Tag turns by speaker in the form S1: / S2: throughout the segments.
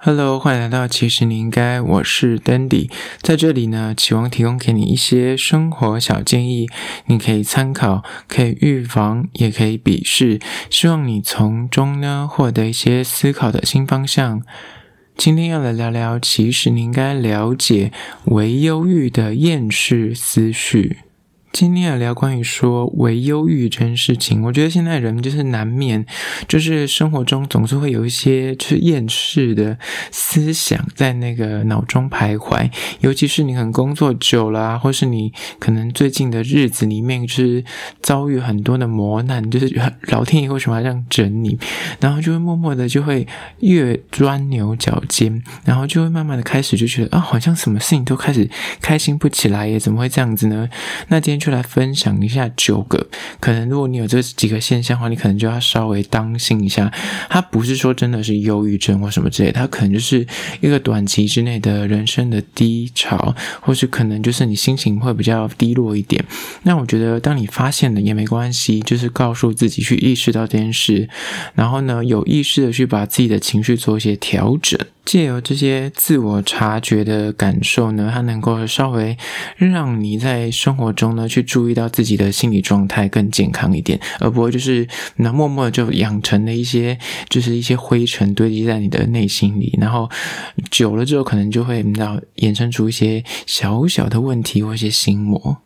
S1: Hello，欢迎来到其实你应该，我是 Dandy，在这里呢，期望提供给你一些生活小建议，你可以参考，可以预防，也可以鄙视，希望你从中呢获得一些思考的新方向。今天要来聊聊，其实你应该了解为忧郁的厌世思绪。今天要聊关于说为忧郁这件事情，我觉得现在人就是难免，就是生活中总是会有一些就是厌世的思想在那个脑中徘徊，尤其是你可能工作久了啊，或是你可能最近的日子里面就是遭遇很多的磨难，就是老天爷为什么要这样整你，然后就会默默的就会越钻牛角尖，然后就会慢慢的开始就觉得啊，好像什么事情都开始开心不起来耶，怎么会这样子呢？那今天就来分享一下九个，可能如果你有这几个现象的话，你可能就要稍微当心一下。它不是说真的是忧郁症或什么之类，它可能就是一个短期之内的人生的低潮，或是可能就是你心情会比较低落一点。那我觉得，当你发现了也没关系，就是告诉自己去意识到这件事，然后呢，有意识的去把自己的情绪做一些调整。借由这些自我察觉的感受呢，它能够稍微让你在生活中呢去注意到自己的心理状态更健康一点，而不会就是那默默就养成了一些就是一些灰尘堆积在你的内心里，然后久了之后可能就会你知道衍生出一些小小的问题或一些心魔。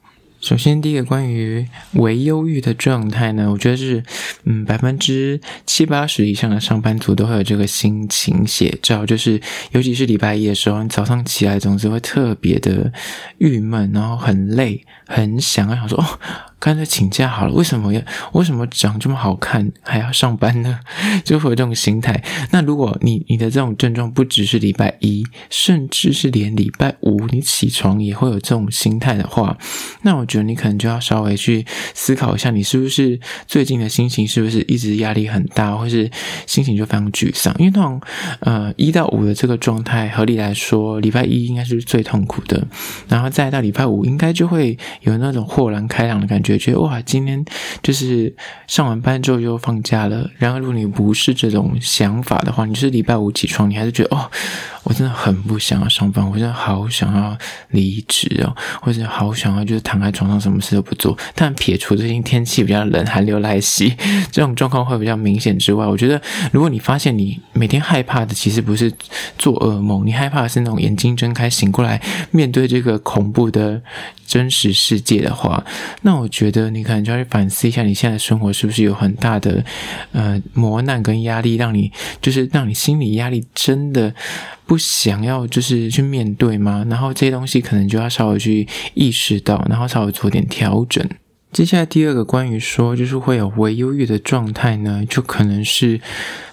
S1: 首先，第一个关于唯忧郁的状态呢，我觉得是，嗯，百分之七八十以上的上班族都会有这个心情写照，就是尤其是礼拜一的时候，你早上起来总是会特别的郁闷，然后很累，很想要想说哦。干脆请假好了，为什么要为什么长这么好看还要上班呢？就会有这种心态。那如果你你的这种症状不只是礼拜一，甚至是连礼拜五你起床也会有这种心态的话，那我觉得你可能就要稍微去思考一下，你是不是最近的心情是不是一直压力很大，或是心情就非常沮丧？因为那种呃一到五的这个状态，合理来说，礼拜一应该是最痛苦的，然后再到礼拜五，应该就会有那种豁然开朗的感觉。觉得哇，今天就是上完班之后又放假了。然后，如果你不是这种想法的话，你是礼拜五起床，你还是觉得哦，我真的很不想要上班，我真的好想要离职哦，或者好想要就是躺在床上什么事都不做。但撇除最近天气比较冷，寒流来袭这种状况会比较明显之外，我觉得如果你发现你每天害怕的其实不是做噩梦，你害怕的是那种眼睛睁开醒过来面对这个恐怖的真实世界的话，那我觉觉得你可能就要去反思一下，你现在生活是不是有很大的呃磨难跟压力，让你就是让你心理压力真的不想要就是去面对吗？然后这些东西可能就要稍微去意识到，然后稍微做点调整。接下来第二个关于说就是会有微忧郁的状态呢，就可能是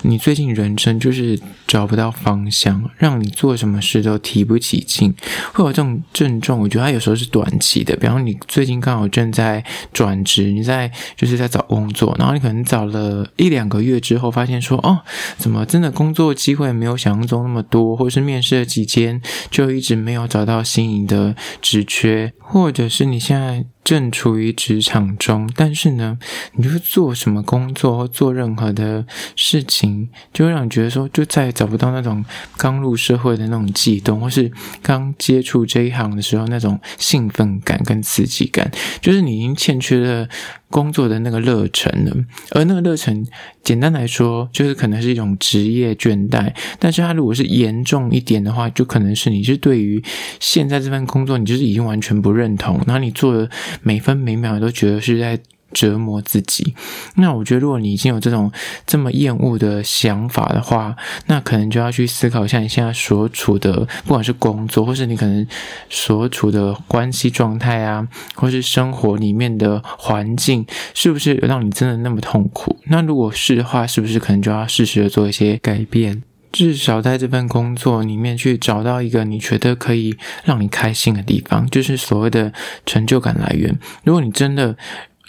S1: 你最近人生就是找不到方向，让你做什么事都提不起劲，会有这种症状。我觉得它有时候是短期的，比方你最近刚好正在转职，你在就是在找工作，然后你可能找了一两个月之后，发现说哦，怎么真的工作机会没有想象中那么多，或者是面试了几间就一直没有找到心仪的职缺，或者是你现在。正处于职场中，但是呢，你就做什么工作或做任何的事情，就会让你觉得说，就再也找不到那种刚入社会的那种悸动，或是刚接触这一行的时候那种兴奋感跟刺激感，就是你已经欠缺了。工作的那个热忱呢，而那个热忱，简单来说，就是可能是一种职业倦怠。但是它如果是严重一点的话，就可能是你是对于现在这份工作，你就是已经完全不认同，然后你做的每分每秒都觉得是在。折磨自己，那我觉得，如果你已经有这种这么厌恶的想法的话，那可能就要去思考一下你现在所处的，不管是工作，或是你可能所处的关系状态啊，或是生活里面的环境，是不是让你真的那么痛苦？那如果是的话，是不是可能就要适时的做一些改变？至少在这份工作里面去找到一个你觉得可以让你开心的地方，就是所谓的成就感来源。如果你真的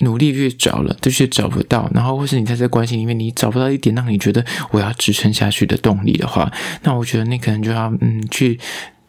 S1: 努力去找了，但却找不到，然后或是你在这关系里面，你找不到一点让你觉得我要支撑下去的动力的话，那我觉得你可能就要嗯去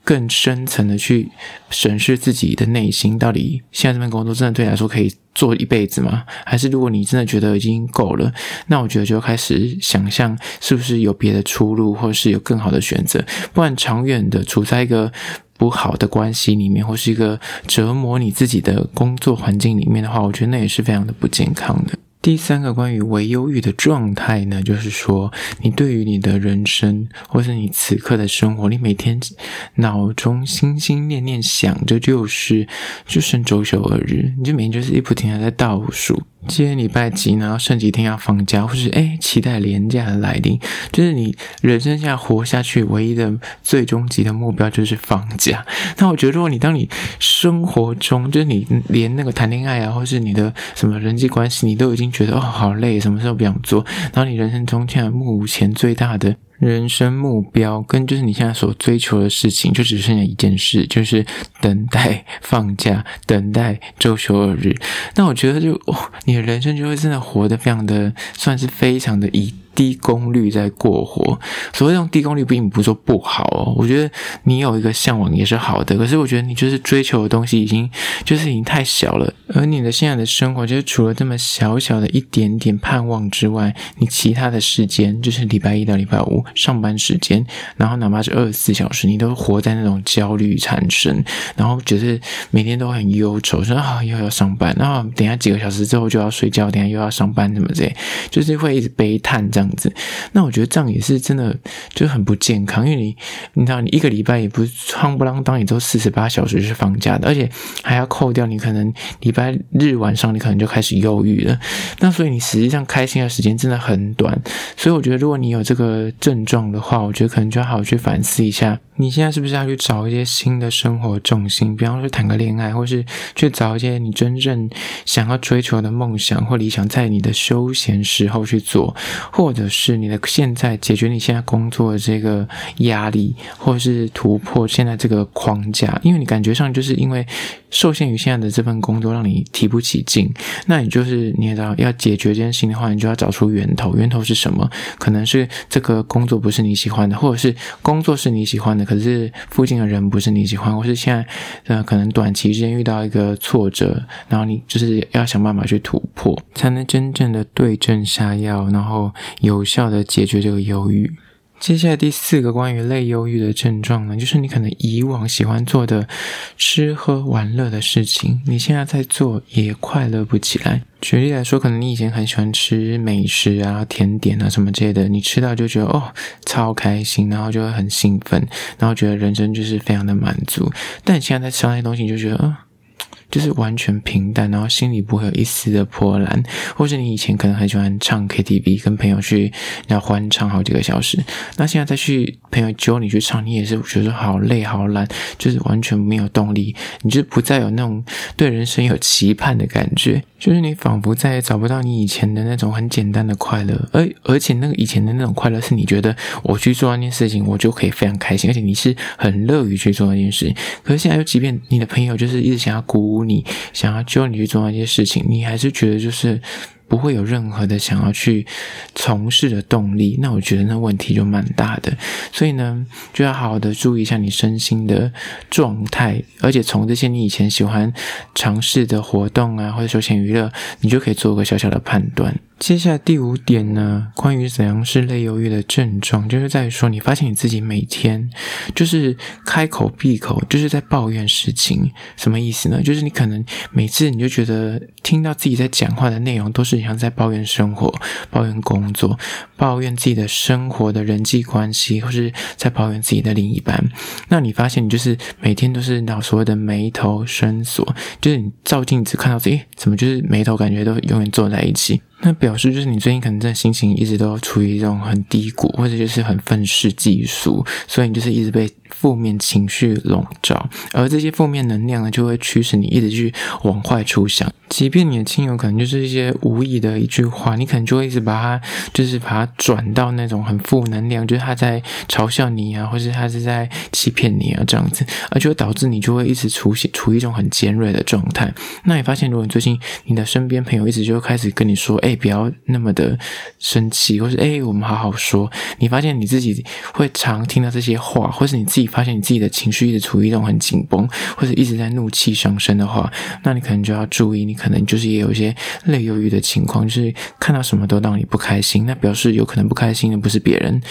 S1: 更深层的去审视自己的内心，到底现在这份工作真的对你来说可以做一辈子吗？还是如果你真的觉得已经够了，那我觉得就开始想象是不是有别的出路，或是有更好的选择，不然长远的处在一个不好的关系里面，或是一个折磨你自己的工作环境里面的话，我觉得那也是非常的不健康的。第三个关于唯忧郁的状态呢，就是说，你对于你的人生，或是你此刻的生活，你每天脑中心心念念想着就是，就剩周休二日，你就每天就是一不停的在倒数。今天礼拜几，然后剩几天要放假，或是诶期待连假的来临，就是你人生现在活下去唯一的最终极的目标就是放假。那我觉得，如果你当你生活中，就是你连那个谈恋爱啊，或是你的什么人际关系，你都已经觉得哦好累，什么事都不想做，然后你人生中现在目前最大的。人生目标跟就是你现在所追求的事情，就只剩下一件事，就是等待放假，等待周休二日。那我觉得就，你的人生就会真的活得非常的，算是非常的一。低功率在过活，所谓用低功率，并不是说不好哦。我觉得你有一个向往也是好的，可是我觉得你就是追求的东西已经就是已经太小了，而你的现在的生活就是除了这么小小的一点点盼望之外，你其他的时间就是礼拜一到礼拜五上班时间，然后哪怕是二十四小时，你都活在那种焦虑产生，然后就是每天都很忧愁，说啊又要上班，然后等下几个小时之后就要睡觉，等下又要上班，什么之类，就是会一直悲叹这样。子，那我觉得这样也是真的，就很不健康。因为你，你知道，你一个礼拜也不是夯不啷当，你都四十八小时是放假的，而且还要扣掉你可能礼拜日晚上，你可能就开始忧郁了。那所以你实际上开心的时间真的很短。所以我觉得，如果你有这个症状的话，我觉得可能就要好好去反思一下，你现在是不是要去找一些新的生活重心，比方说谈个恋爱，或是去找一些你真正想要追求的梦想或理想，在你的休闲时候去做，或。者是你的现在解决你现在工作的这个压力，或者是突破现在这个框架，因为你感觉上就是因为受限于现在的这份工作让你提不起劲，那你就是你也知道要解决这件事情的话，你就要找出源头，源头是什么？可能是这个工作不是你喜欢的，或者是工作是你喜欢的，可是附近的人不是你喜欢，或是现在那可能短期之间遇到一个挫折，然后你就是要想办法去突破，才能真正的对症下药，然后。有效的解决这个忧郁。接下来第四个关于类忧郁的症状呢，就是你可能以往喜欢做的吃喝玩乐的事情，你现在在做也快乐不起来。举例来说，可能你以前很喜欢吃美食啊、甜点啊什么之类的，你吃到就觉得哦超开心，然后就会很兴奋，然后觉得人生就是非常的满足。但你现在在吃那些东西，你就觉得嗯。就是完全平淡，然后心里不会有一丝的波澜，或是你以前可能很喜欢唱 KTV，跟朋友去要欢唱好几个小时，那现在再去朋友揪你去唱，你也是觉得好累好懒，就是完全没有动力，你就不再有那种对人生有期盼的感觉，就是你仿佛再也找不到你以前的那种很简单的快乐，而而且那个以前的那种快乐是你觉得我去做那件事情，我就可以非常开心，而且你是很乐于去做那件事。情，可是现在又即便你的朋友就是一直想要鼓舞。你想要救你去做那些事情，你还是觉得就是不会有任何的想要去从事的动力，那我觉得那问题就蛮大的。所以呢，就要好好的注意一下你身心的状态，而且从这些你以前喜欢尝试的活动啊，或者休闲娱乐，你就可以做个小小的判断。接下来第五点呢，关于怎样是类忧郁的症状，就是在于说，你发现你自己每天就是开口闭口就是在抱怨事情，什么意思呢？就是你可能每次你就觉得听到自己在讲话的内容，都是像在抱怨生活、抱怨工作、抱怨自己的生活的人际关系，或是在抱怨自己的另一半。那你发现你就是每天都是脑所谓的眉头深锁，就是你照镜子看到自己，怎么就是眉头感觉都永远皱在一起。那表示就是你最近可能在心情一直都处于一种很低谷，或者就是很愤世嫉俗，所以你就是一直被负面情绪笼罩，而这些负面能量呢，就会驱使你一直去往坏处想。即便你的亲友可能就是一些无意的一句话，你可能就会一直把它，就是把它转到那种很负能量，就是他在嘲笑你啊，或是他是在欺骗你啊这样子，而就会导致你就会一直处于处于一种很尖锐的状态。那你发现，如果你最近你的身边朋友一直就开始跟你说，哎。哎，不要那么的生气，或是哎，我们好好说。你发现你自己会常听到这些话，或是你自己发现你自己的情绪一直处于一种很紧绷，或者一直在怒气上升的话，那你可能就要注意，你可能就是也有一些类忧郁的情况，就是看到什么都让你不开心，那表示有可能不开心的不是别人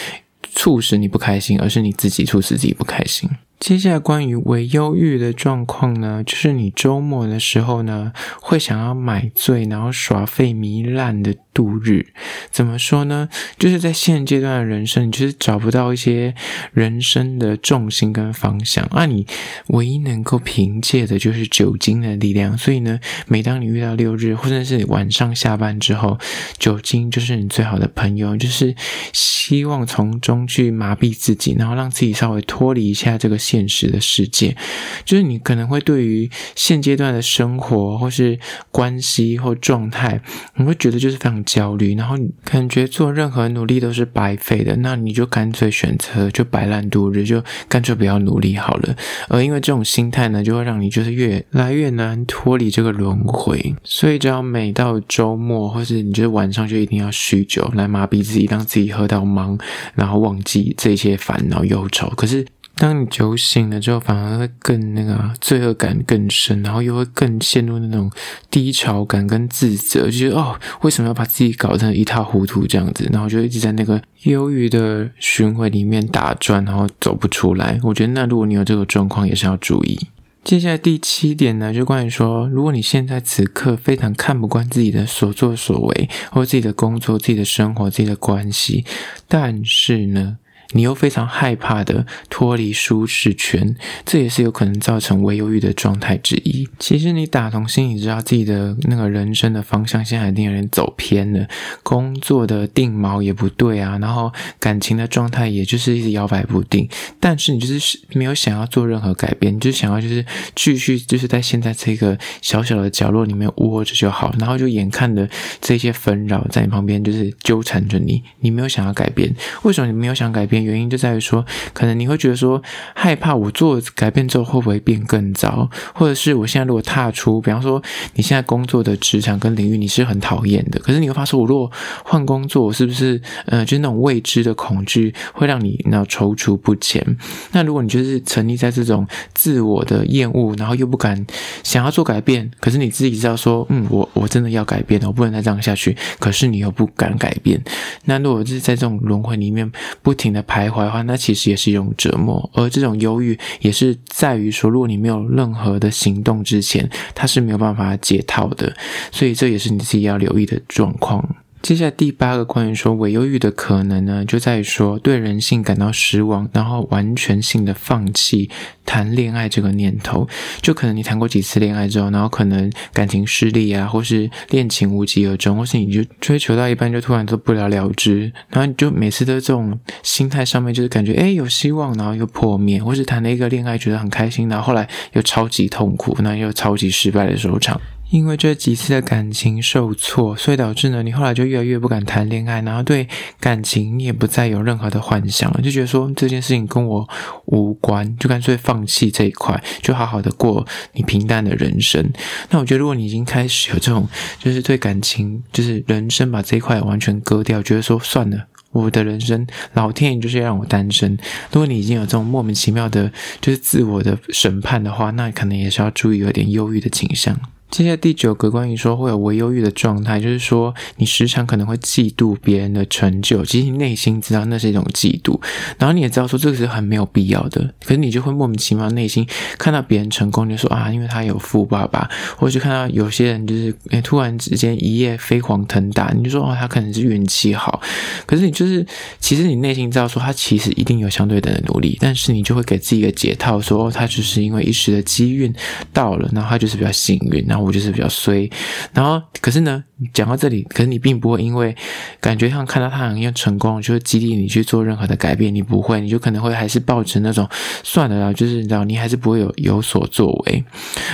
S1: 促使你不开心，而是你自己促使自己不开心。接下来关于微忧郁的状况呢，就是你周末的时候呢，会想要买醉，然后耍废糜烂的度日。怎么说呢？就是在现阶段的人生，你就是找不到一些人生的重心跟方向，啊，你唯一能够凭借的就是酒精的力量。所以呢，每当你遇到六日，或者是晚上下班之后，酒精就是你最好的朋友，就是希望从中去麻痹自己，然后让自己稍微脱离一下这个。现实的世界，就是你可能会对于现阶段的生活或是关系或状态，你会觉得就是非常焦虑，然后感觉做任何努力都是白费的，那你就干脆选择就摆烂度日，就干脆不要努力好了。而因为这种心态呢，就会让你就是越来越难脱离这个轮回，所以只要每到周末或是你觉得晚上就一定要酗酒来麻痹自己，让自己喝到茫，然后忘记这些烦恼忧愁。可是。当你酒醒了之后，反而会更那个罪恶感更深，然后又会更陷入那种低潮感跟自责，就觉得哦，为什么要把自己搞成一塌糊涂这样子？然后就一直在那个忧郁的循环里面打转，然后走不出来。我觉得那如果你有这个状况，也是要注意。接下来第七点呢，就关于说，如果你现在此刻非常看不惯自己的所作所为，或自己的工作、自己的生活、自己的关系，但是呢，你又非常害怕的脱离舒适圈，这也是有可能造成微忧郁的状态之一。其实你打从心里知道自己的那个人生的方向现在已经有点走偏了，工作的定锚也不对啊，然后感情的状态也就是一直摇摆不定。但是你就是没有想要做任何改变，你就想要就是继续就是在现在这个小小的角落里面窝着就好，然后就眼看着这些纷扰在你旁边就是纠缠着你，你没有想要改变。为什么你没有想改变？原因就在于说，可能你会觉得说害怕，我做改变之后会不会变更糟？或者是我现在如果踏出，比方说你现在工作的职场跟领域你是很讨厌的，可是你会发现，我如果换工作，是不是呃，就是那种未知的恐惧会让你那踌躇不前？那如果你就是沉溺在这种自我的厌恶，然后又不敢想要做改变，可是你自己知道说，嗯，我我真的要改变了，我不能再这样下去，可是你又不敢改变，那如果是在这种轮回里面不停的徘徊的话，那其实也是一种折磨。而这种忧郁也是在于说，如果你没有任何的行动之前，它是没有办法解套的。所以这也是你自己要留意的状况。接下来第八个关于说伪忧郁的可能呢，就在于说对人性感到失望，然后完全性的放弃谈恋爱这个念头。就可能你谈过几次恋爱之后，然后可能感情失利啊，或是恋情无疾而终，或是你就追求到一半就突然都不了了之，然后你就每次都这种心态上面就是感觉诶有希望，然后又破灭，或是谈了一个恋爱觉得很开心，然后后来又超级痛苦，那又超级失败的收场。因为这几次的感情受挫，所以导致呢，你后来就越来越不敢谈恋爱，然后对感情你也不再有任何的幻想了，就觉得说这件事情跟我无关，就干脆放弃这一块，就好好的过你平淡的人生。那我觉得，如果你已经开始有这种，就是对感情，就是人生把这一块完全割掉，觉得说算了，我的人生老天爷就是要让我单身。如果你已经有这种莫名其妙的，就是自我的审判的话，那可能也是要注意有点忧郁的倾向。接下来第九个关于说会有微忧郁的状态，就是说你时常可能会嫉妒别人的成就，其实你内心知道那是一种嫉妒，然后你也知道说这个是很没有必要的，可是你就会莫名其妙内心看到别人成功，你就说啊，因为他有富爸爸，或者看到有些人就是突然之间一夜飞黄腾达，你就说哦，他可能是运气好，可是你就是其实你内心知道说他其实一定有相对等的努力，但是你就会给自己一个解套，说哦，他只是因为一时的机运到了，然后他就是比较幸运，然后。我就是比较衰，然后可是呢，讲到这里，可是你并不会因为感觉像看到他好像成功，就会激励你去做任何的改变，你不会，你就可能会还是抱持那种算了啦，就是你知道，你还是不会有有所作为。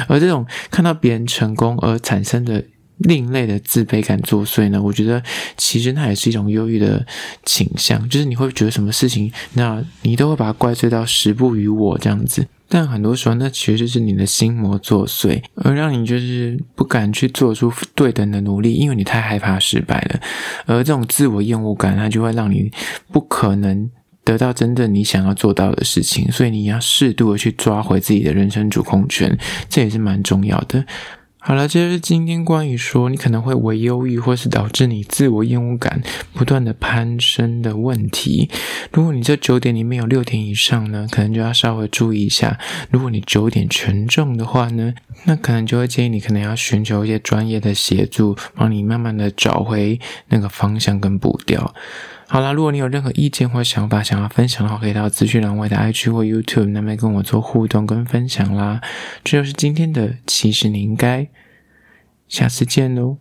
S1: 而这种看到别人成功而产生的另类的自卑感作祟呢，我觉得其实那也是一种忧郁的倾向，就是你会觉得什么事情，那你都会把它怪罪到时不与我这样子。但很多时候，那其实是你的心魔作祟，而让你就是不敢去做出对等的努力，因为你太害怕失败了。而这种自我厌恶感，它就会让你不可能得到真正你想要做到的事情。所以你要适度的去抓回自己的人生主控权，这也是蛮重要的。好了，这就是今天关于说你可能会为忧郁，或是导致你自我厌恶感不断的攀升的问题。如果你这九点里面有六点以上呢，可能就要稍微注意一下。如果你九点全中的话呢，那可能就会建议你可能要寻求一些专业的协助，帮你慢慢的找回那个方向跟步调。好啦，如果你有任何意见或想法想要分享的话，可以到资讯栏外的 IG 或 YouTube 那边跟我做互动跟分享啦。这就是今天的，其实你应该下次见喽。